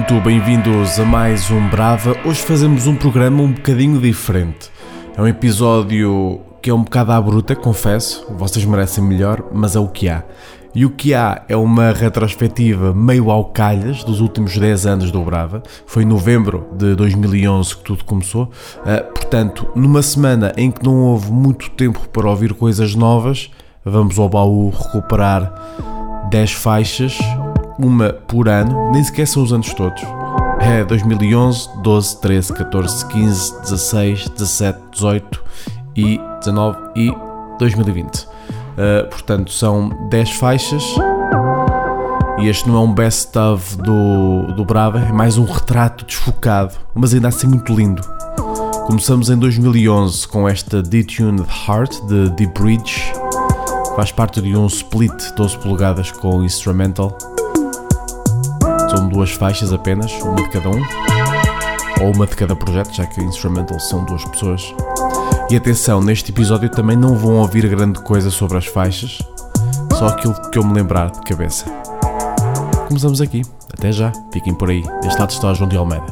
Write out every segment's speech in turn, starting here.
Muito bem-vindos a mais um Brava. Hoje fazemos um programa um bocadinho diferente. É um episódio que é um bocado à bruta, confesso. Vocês merecem melhor, mas é o que há. E o que há é uma retrospectiva meio ao calhas dos últimos 10 anos do Brava. Foi em novembro de 2011 que tudo começou. Uh, portanto, numa semana em que não houve muito tempo para ouvir coisas novas, vamos ao baú recuperar 10 faixas, uma por ano, nem sequer são os anos todos. É 2011, 12, 13, 14, 15, 16, 17, 18 e 19 e 2020. Uh, portanto, são 10 faixas. E este não é um best-of do, do Brava, é mais um retrato desfocado, mas ainda assim muito lindo. Começamos em 2011 com esta Detuned Heart de The Bridge, faz parte de um split 12 polegadas com instrumental. Duas faixas apenas, uma de cada um, ou uma de cada projeto, já que instrumental são duas pessoas. E atenção, neste episódio também não vão ouvir grande coisa sobre as faixas, só aquilo que eu me lembrar de cabeça. Começamos aqui. Até já. Fiquem por aí. Deste lado está João de Almeida.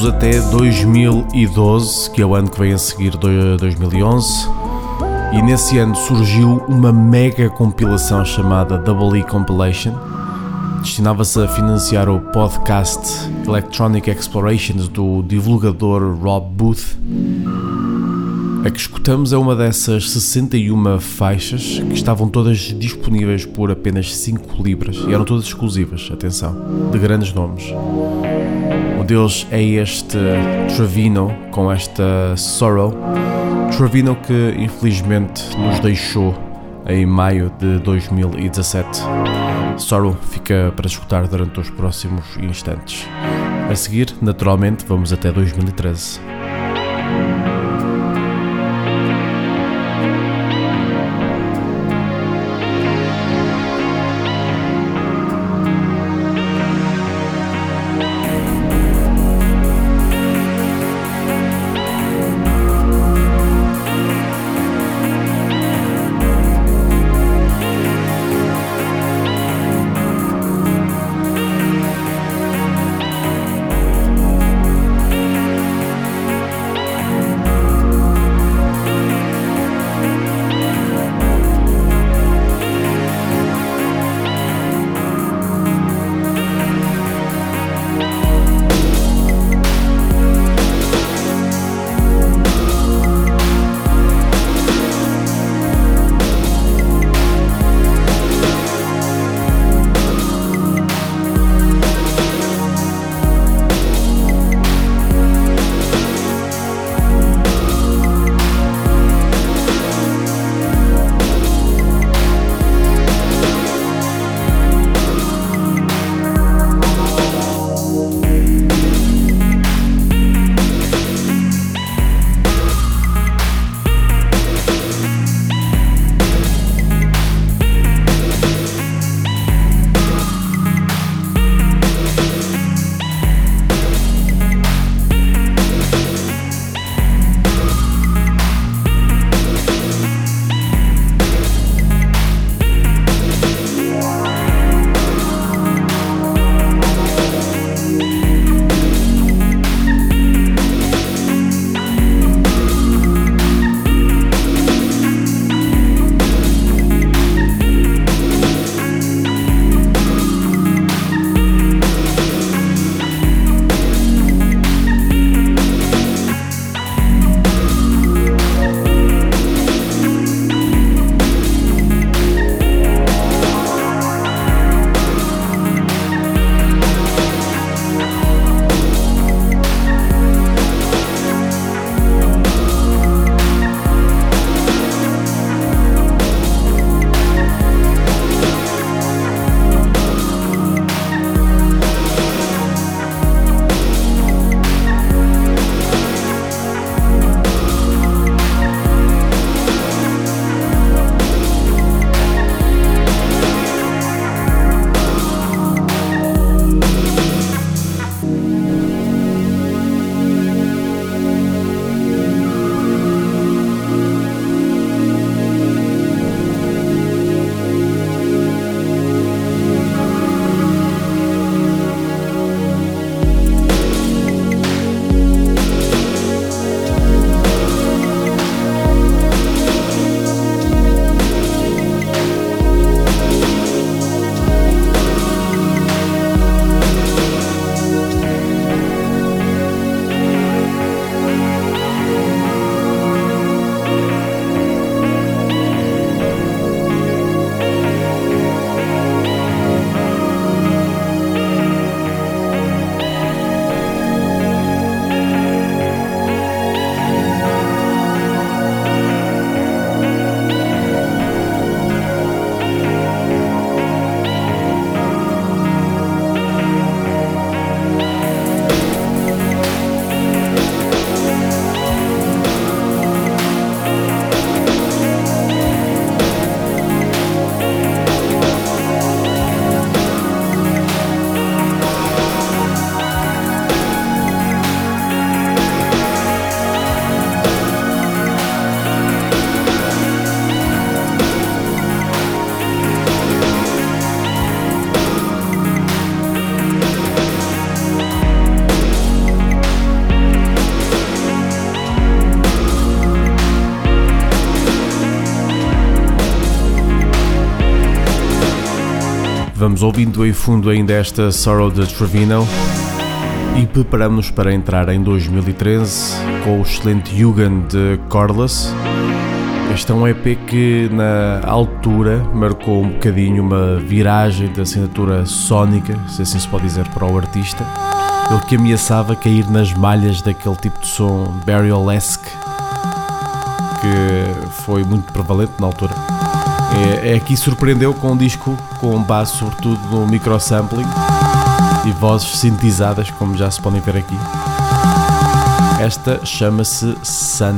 Vamos até 2012, que é o ano que vem a seguir 2011. E nesse ano surgiu uma mega compilação chamada Double E Compilation. Destinava-se a financiar o podcast Electronic Explorations do divulgador Rob Booth. A que escutamos é uma dessas 61 faixas que estavam todas disponíveis por apenas 5 libras e eram todas exclusivas, atenção, de grandes nomes. Deles é este Trevino com esta Sorrow Trevino que infelizmente nos deixou em maio de 2017. Sorrow fica para escutar durante os próximos instantes. A seguir, naturalmente, vamos até 2013. Vamos ouvindo em fundo ainda esta Sorrow de Trevino e preparamos-nos para entrar em 2013 com o excelente Jugend de Cordless. Este é um EP que na altura marcou um bocadinho uma viragem da assinatura sónica, se assim se pode dizer, para o artista. Ele que ameaçava cair nas malhas daquele tipo de som burial-esque que foi muito prevalente na altura. É, é aqui surpreendeu com um disco com base sobretudo no microsampling e vozes sintetizadas, como já se podem ver aqui. Esta chama-se Sun.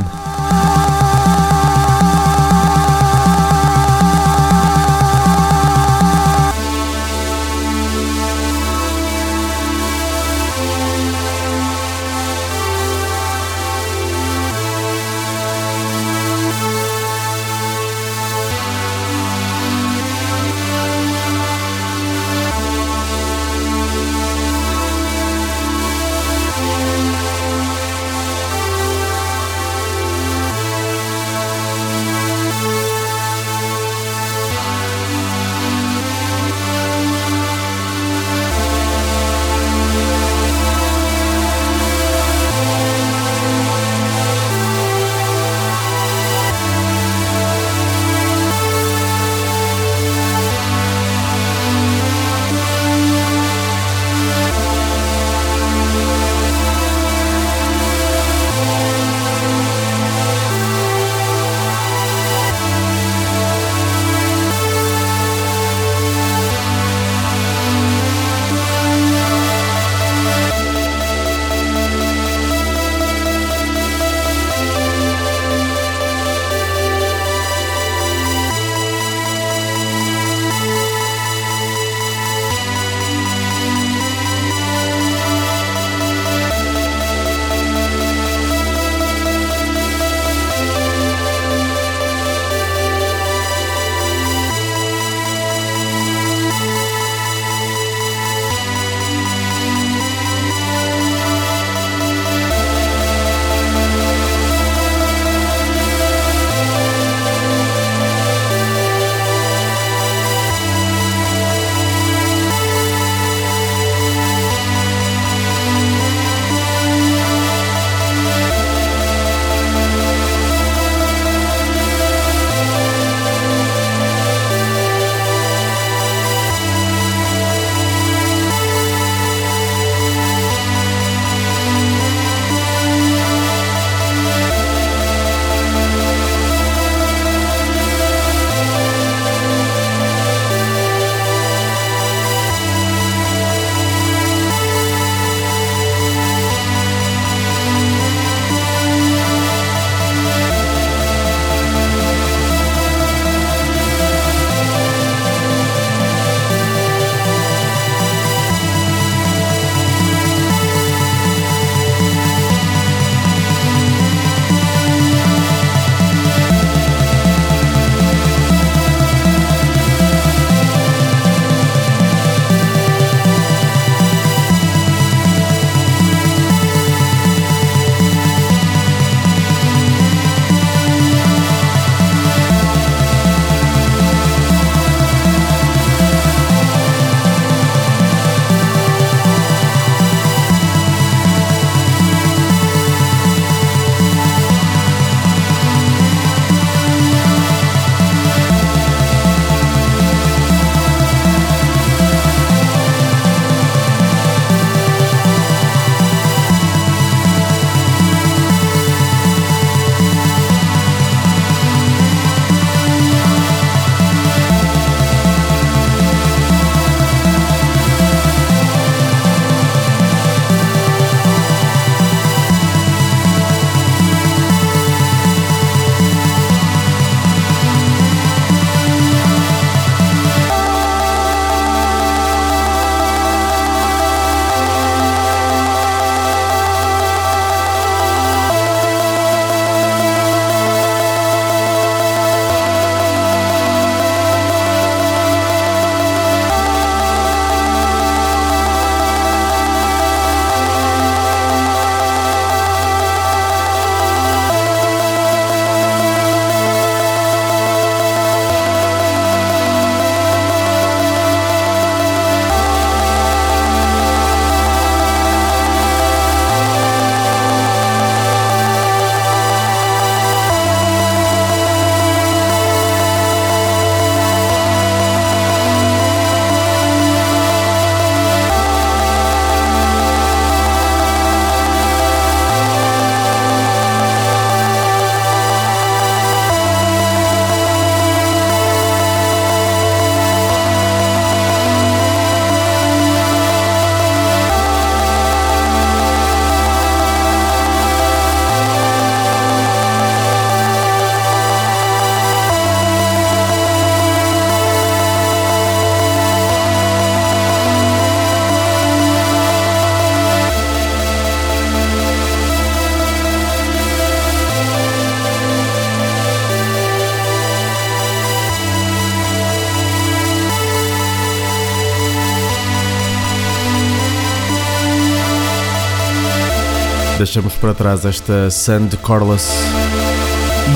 Deixamos para trás esta Sand Corliss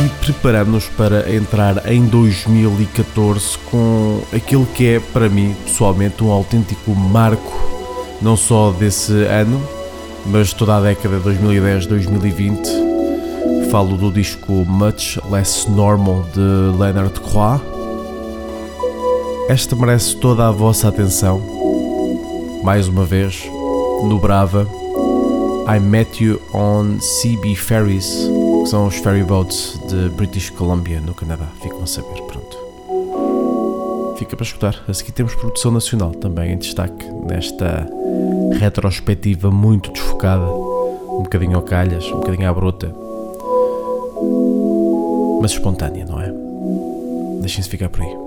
e preparamos-nos para entrar em 2014 com aquilo que é para mim pessoalmente um autêntico marco não só desse ano, mas toda a década 2010-2020. Falo do disco Much Less Normal de Leonard Croix. Esta merece toda a vossa atenção. Mais uma vez, no Brava, I Met You on CB Ferries, que são os ferry boats de British Columbia, no Canadá. Ficam a saber, pronto. Fica para escutar. A seguir temos produção nacional também em destaque nesta retrospectiva muito desfocada, um bocadinho ao calhas, um bocadinho à bruta, mas espontânea, não é? Deixem-se ficar por aí.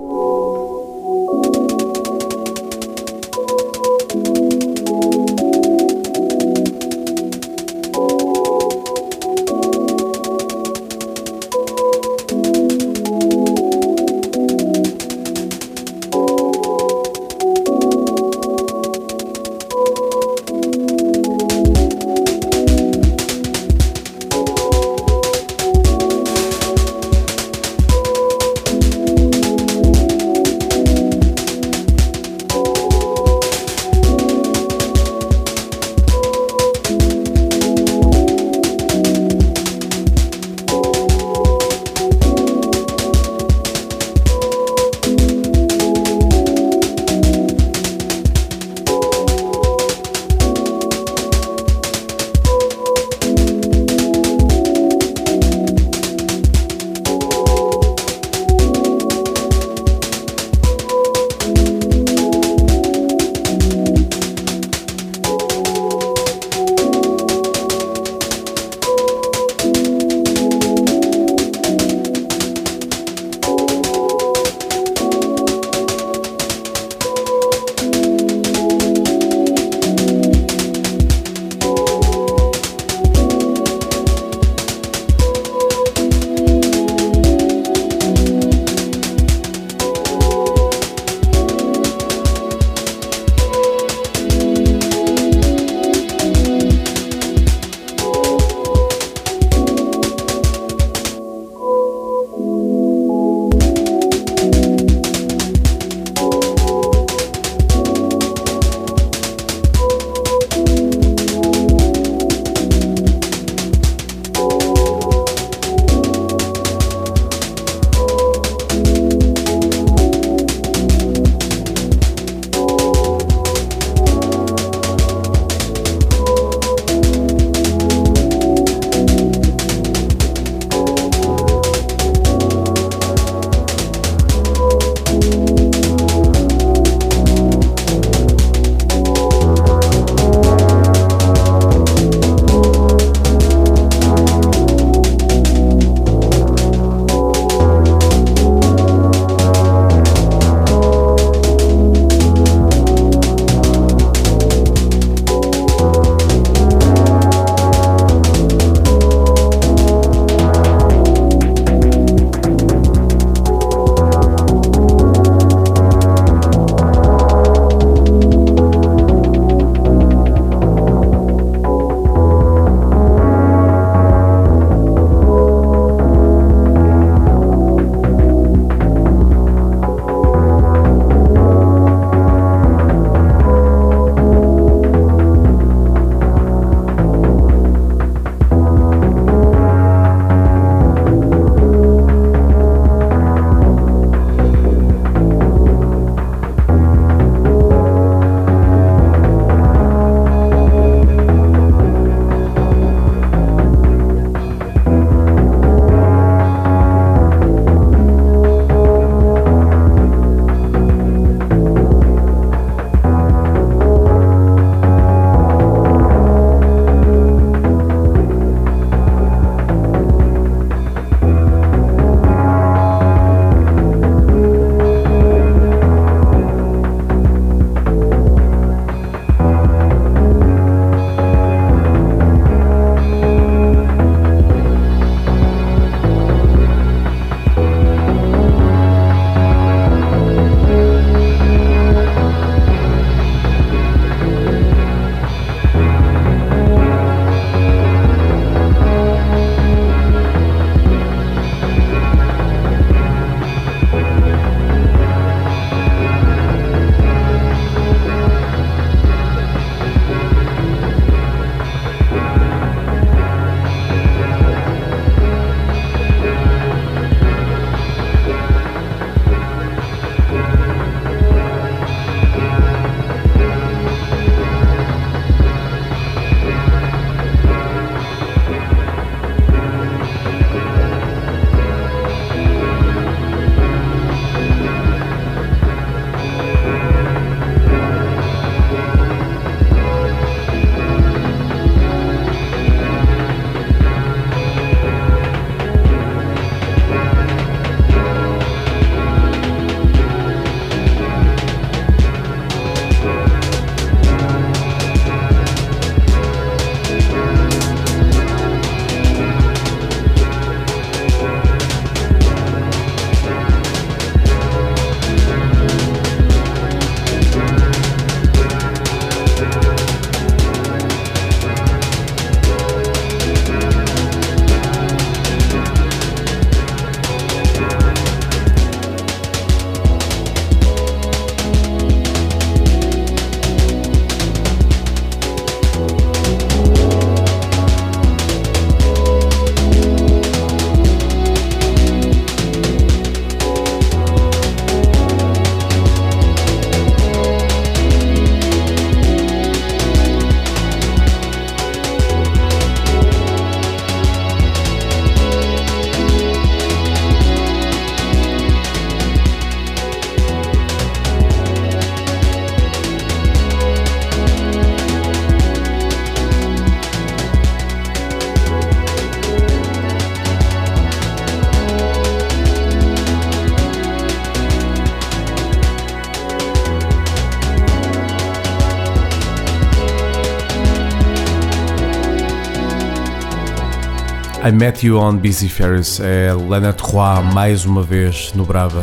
I Met You on Busy Ferris é Leonard Roy mais uma vez no Brava.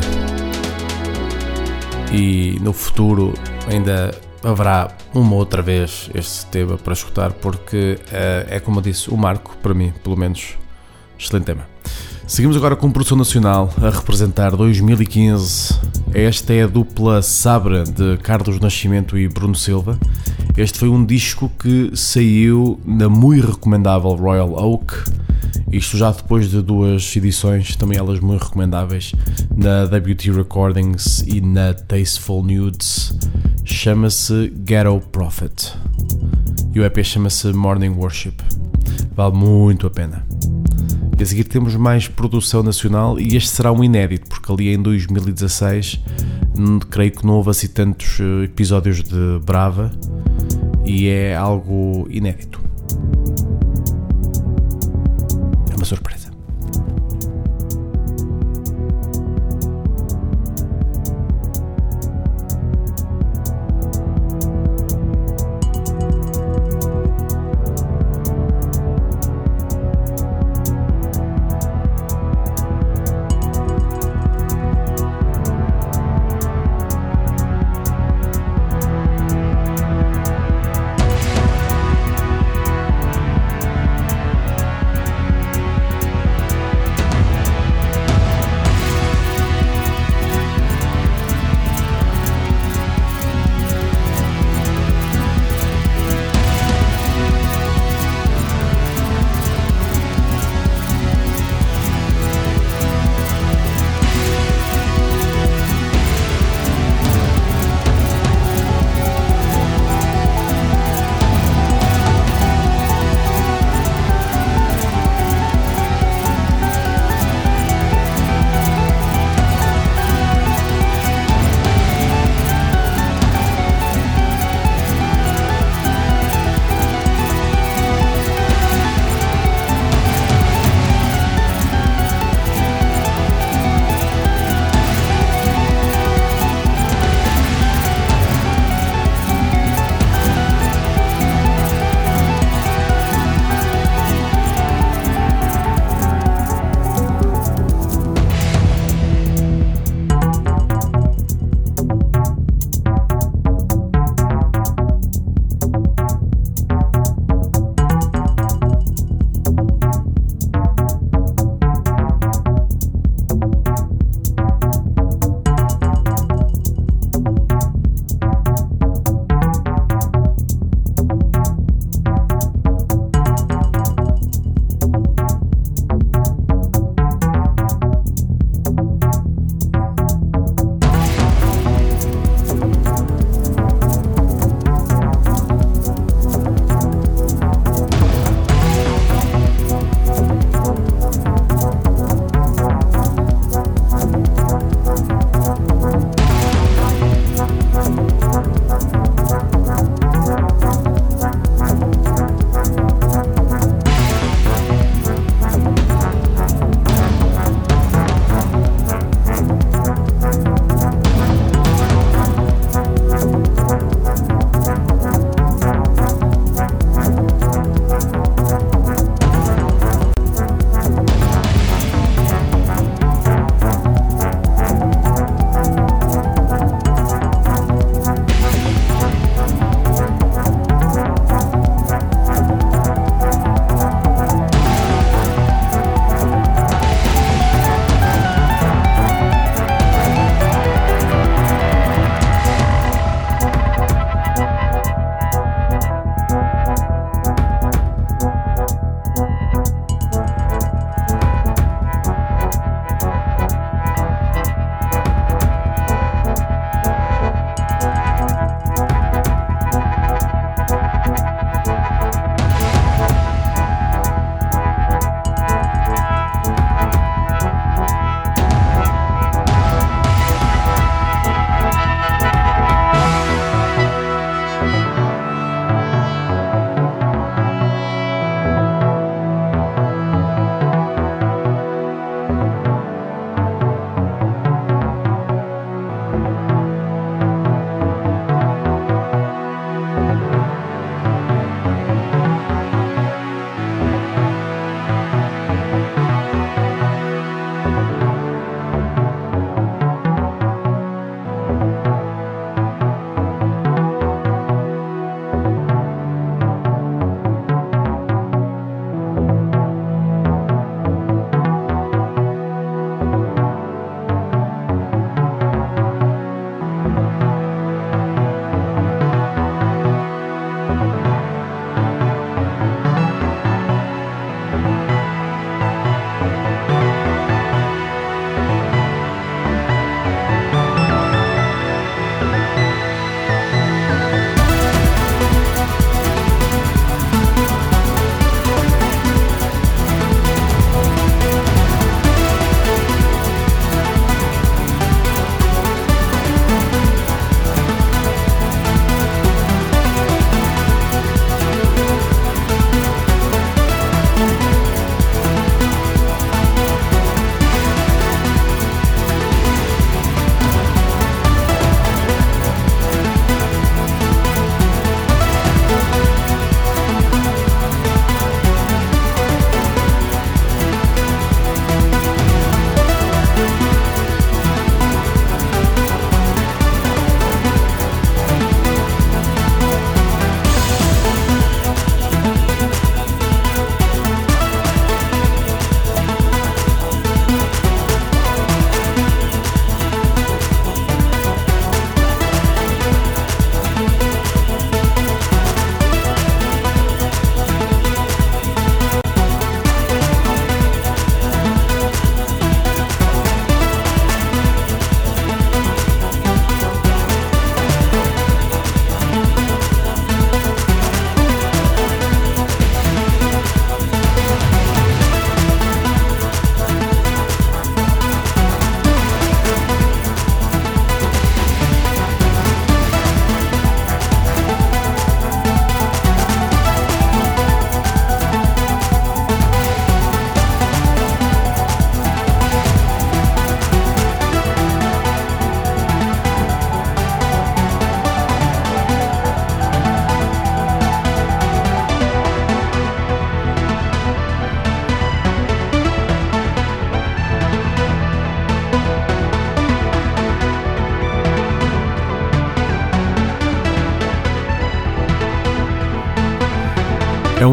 E no futuro ainda haverá uma outra vez este tema para escutar, porque uh, é como eu disse, o marco, para mim, pelo menos, excelente tema. Seguimos agora com produção nacional a representar 2015. Esta é a dupla Sabra de Carlos Nascimento e Bruno Silva. Este foi um disco que saiu na muito recomendável Royal Oak isto já depois de duas edições, também elas muito recomendáveis, na WT Recordings e na Tasteful Nudes. Chama-se Ghetto Prophet. E o EP chama-se Morning Worship. Vale muito a pena. E a seguir temos mais produção nacional e este será um inédito, porque ali em 2016 hum, creio que não houve assim tantos eh, episódios de Brava e é algo inédito. Sorpresa.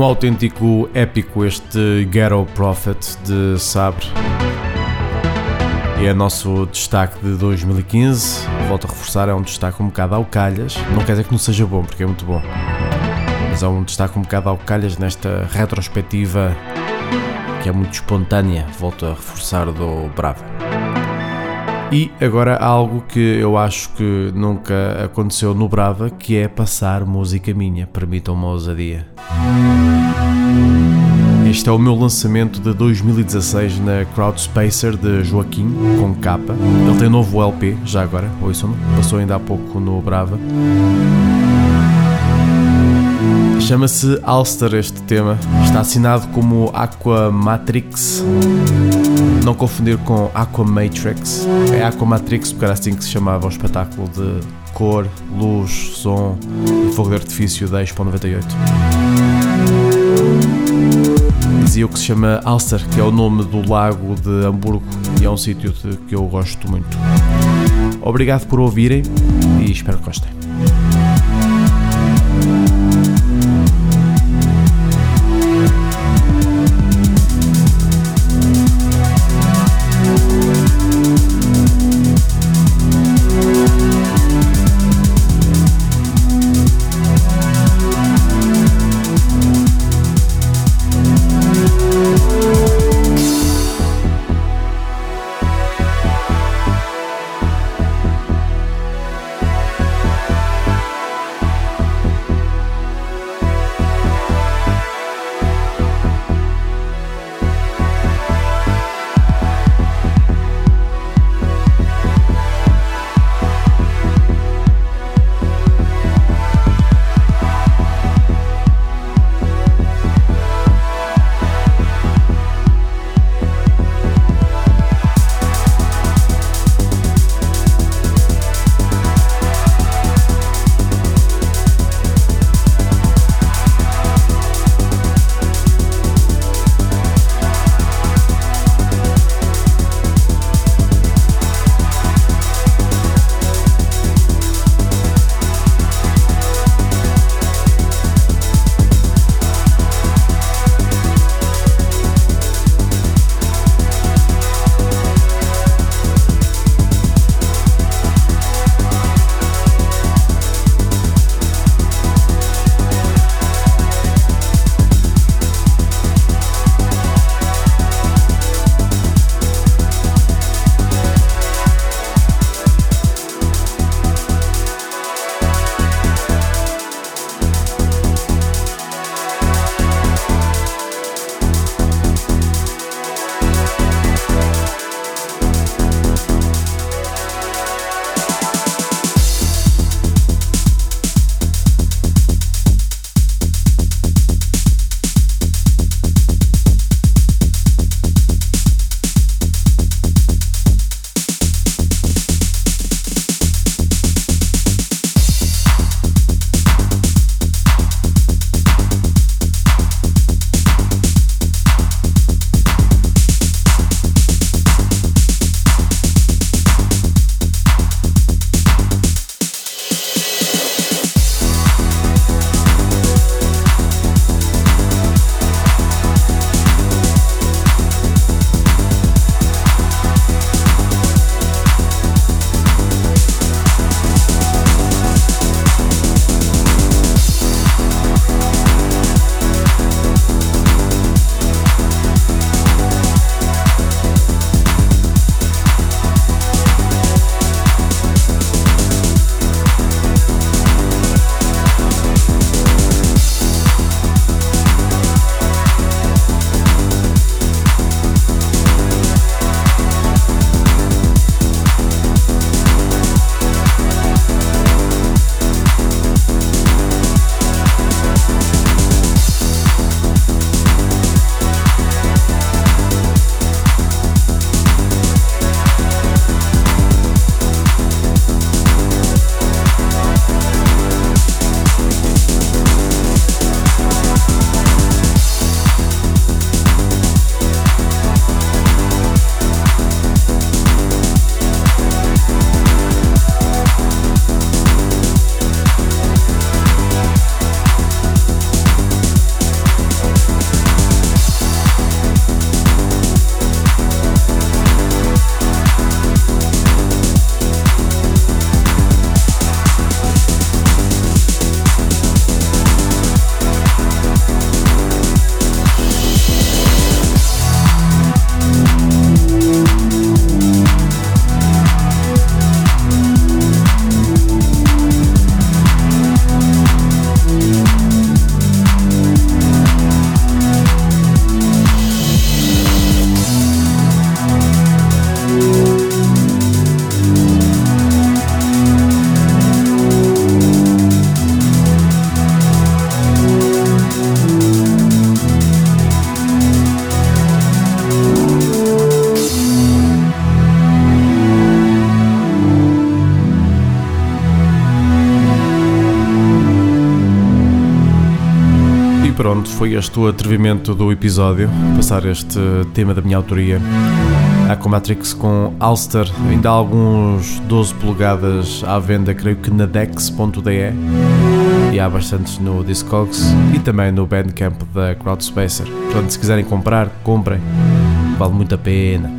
Um autêntico épico este Ghetto Prophet de Sabre. E é nosso destaque de 2015. Volto a reforçar, é um destaque um bocado ao calhas. Não quer dizer que não seja bom, porque é muito bom. Mas é um destaque um bocado ao calhas nesta retrospectiva que é muito espontânea. Volto a reforçar do Brava. E agora algo que eu acho que nunca aconteceu no Brava, que é passar música minha, permitam-me a ousadia. Este é o meu lançamento de 2016 na Crowdspacer de Joaquim, com capa. Ele tem novo LP, já agora, ouçam passou ainda há pouco no Brava. Chama-se Alster este tema. Está assinado como Aqua Matrix. Não confundir com Aqua Matrix. É Aqua Matrix porque era assim que se chamava o espetáculo de cor, luz, som e fogo de artifício da Expo 98. Dizia o que se chama Alster, que é o nome do lago de Hamburgo e é um sítio que eu gosto muito. Obrigado por ouvirem e espero que gostem. Pronto, foi este o atrevimento do episódio, passar este tema da minha autoria. Aquamatrix com Alster, ainda há alguns 12 polegadas à venda, creio que na dex.de e há bastantes no Discogs e também no Bandcamp da Crowdspacer. Portanto, se quiserem comprar, comprem, vale muito a pena.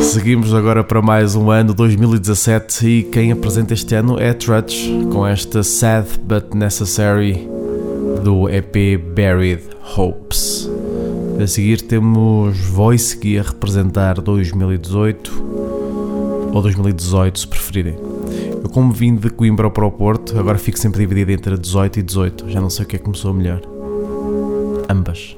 Seguimos agora para mais um ano 2017 e quem apresenta este ano é Trudge com esta Sad But Necessary do EP Buried Hopes. A seguir temos Voice que a representar 2018 ou 2018 se preferirem. Eu como vim de Coimbra para o Porto, agora fico sempre dividido entre 18 e 18, já não sei o que é que começou melhor. Ambas.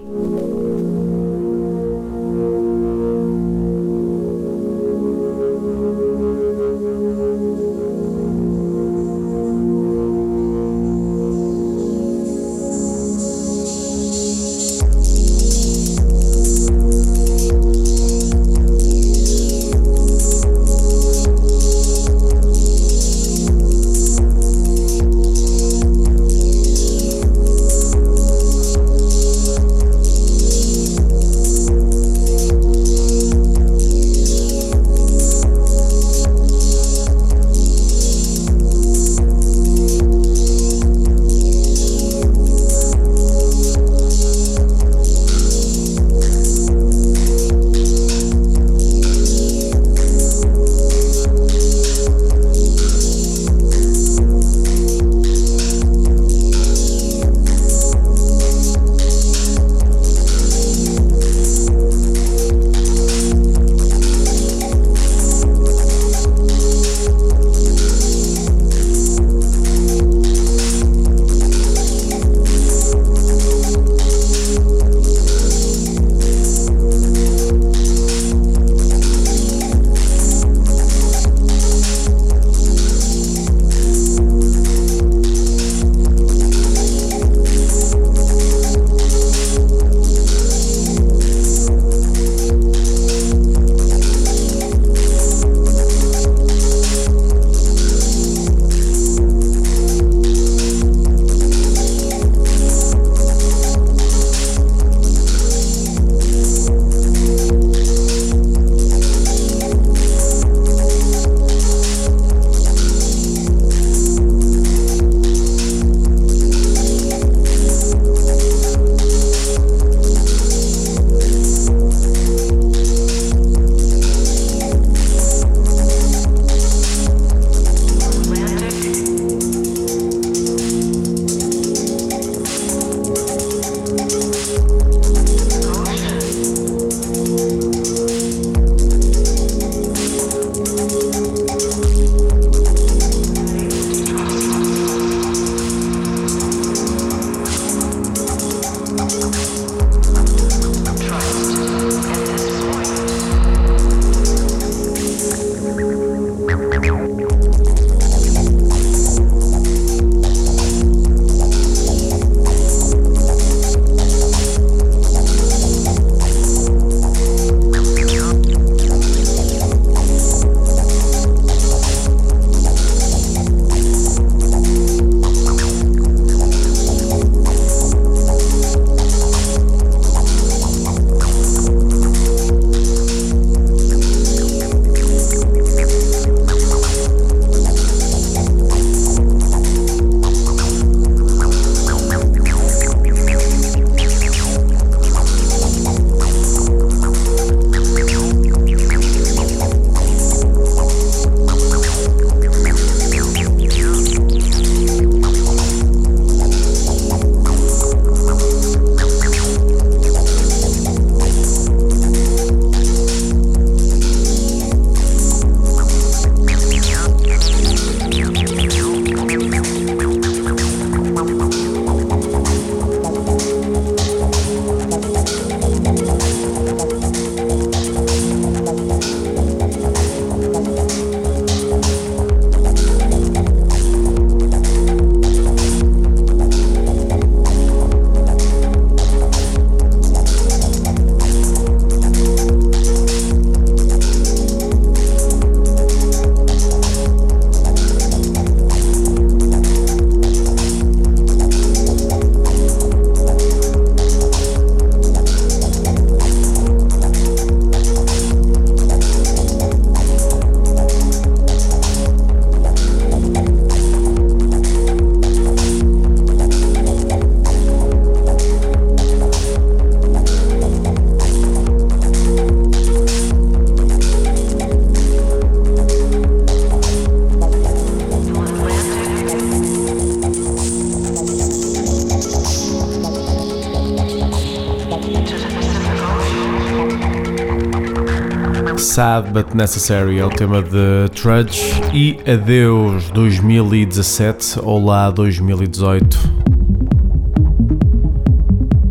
Sad But Necessary é o tema de Trudge e adeus 2017, olá 2018.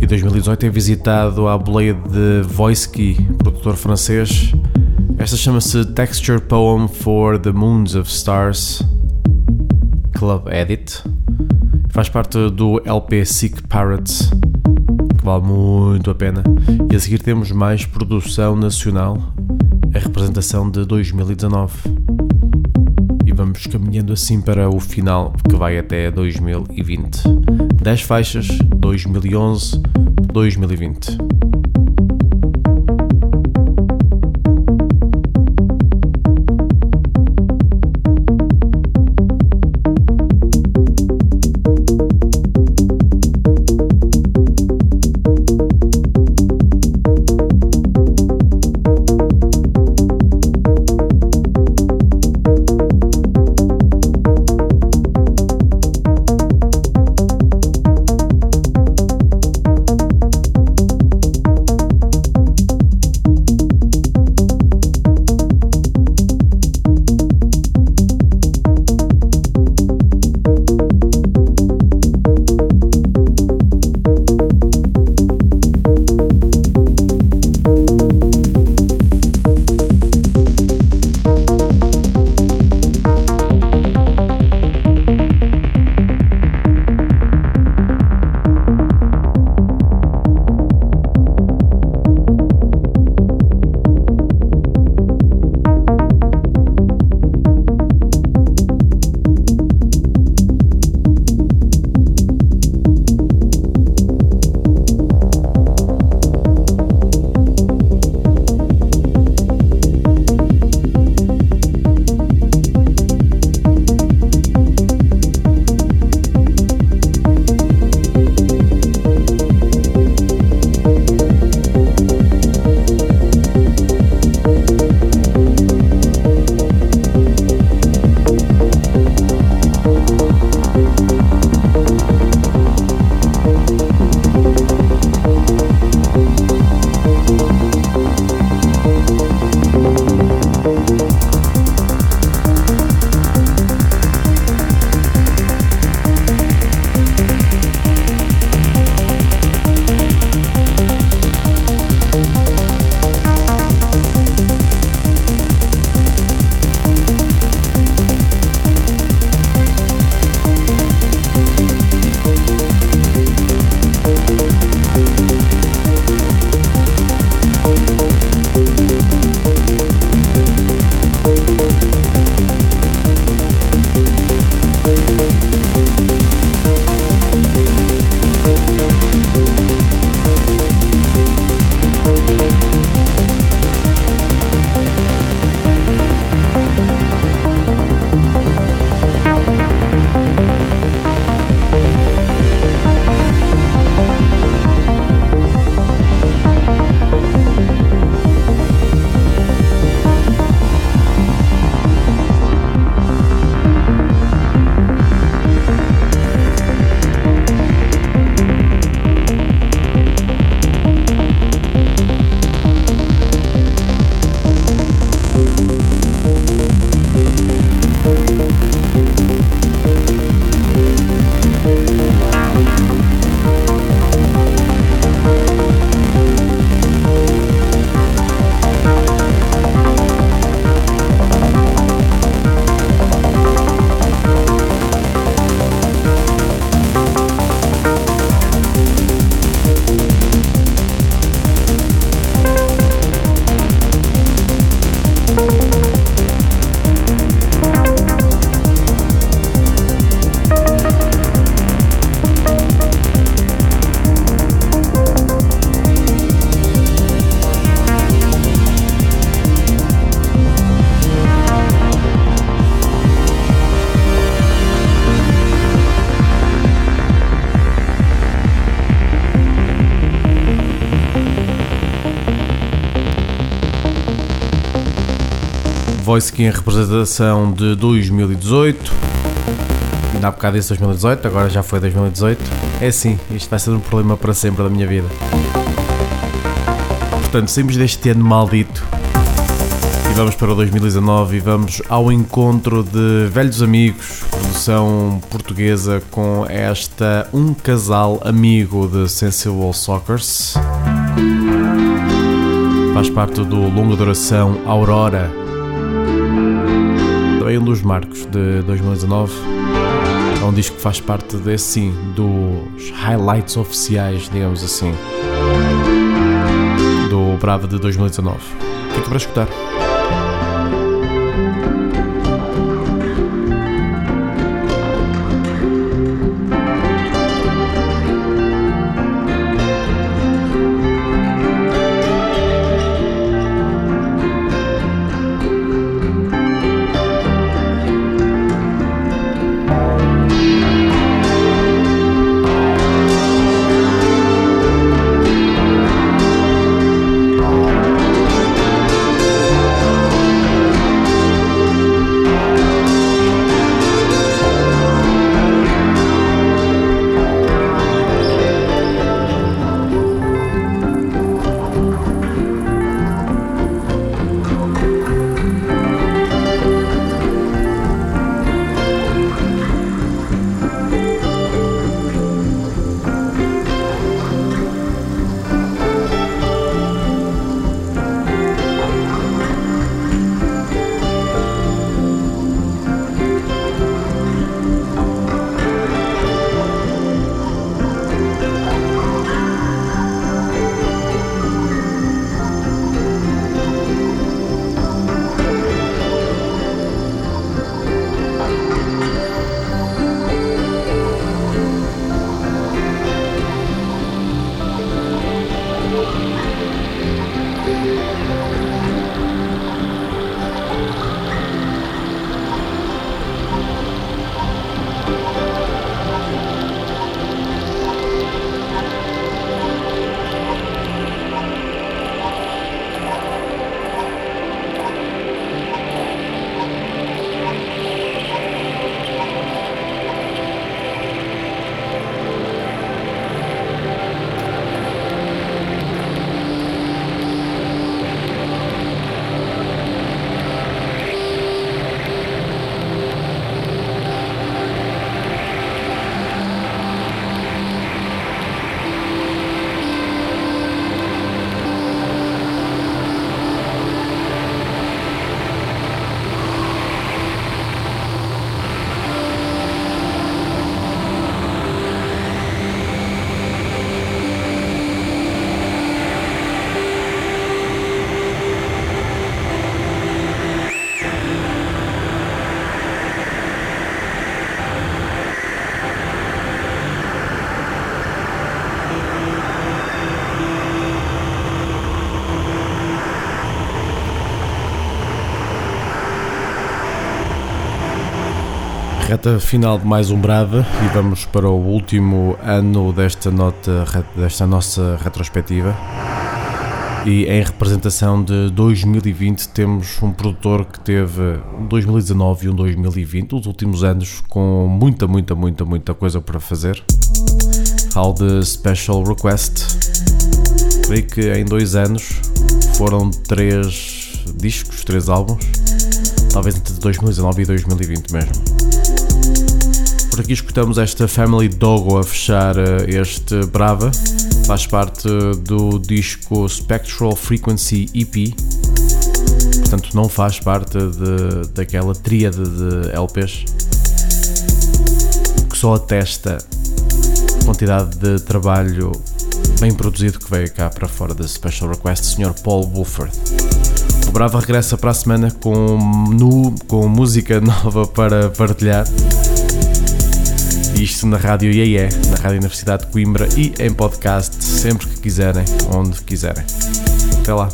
E 2018 é visitado à boleia de Voisky, produtor francês. Esta chama-se Texture Poem for the Moons of Stars Club Edit. Faz parte do LP Sick Parrots que vale muito a pena. E a seguir temos mais produção nacional, a representação de 2019. E vamos caminhando assim para o final, que vai até 2020. 10 faixas, 2011, 2020. Voice em representação de 2018. Ainda há bocado disse 2018, agora já foi 2018. É assim, isto vai ser um problema para sempre da minha vida. Portanto, saímos deste ano maldito E vamos para o 2019 e vamos ao encontro de velhos amigos, produção portuguesa com esta Um Casal Amigo de Sensible Soccers. Faz parte do longa duração Aurora, também um dos marcos de 2019. É um disco que faz parte desse sim, dos highlights oficiais, digamos assim, do Brava de 2019. Fica para escutar. Reta final de mais um Brava e vamos para o último ano desta, nota, desta nossa retrospectiva. E em representação de 2020 temos um produtor que teve um 2019 e um 2020, os últimos anos, com muita, muita, muita, muita coisa para fazer. Falo de Special Request. Creio que em dois anos foram três discos, três álbuns, talvez entre 2019 e 2020 mesmo. Por aqui escutamos esta Family Dogo a fechar eh, este Brava, faz parte do disco Spectral Frequency EP, portanto não faz parte de, daquela tríade de LPs que só atesta a quantidade de trabalho bem produzido que veio cá para fora da Special Request, Sr. Paul Wolford. O Brava regressa para a semana com, nu, com música nova para partilhar. Isto na Rádio IEE, na Rádio Universidade de Coimbra e em podcast sempre que quiserem, onde quiserem. Até lá.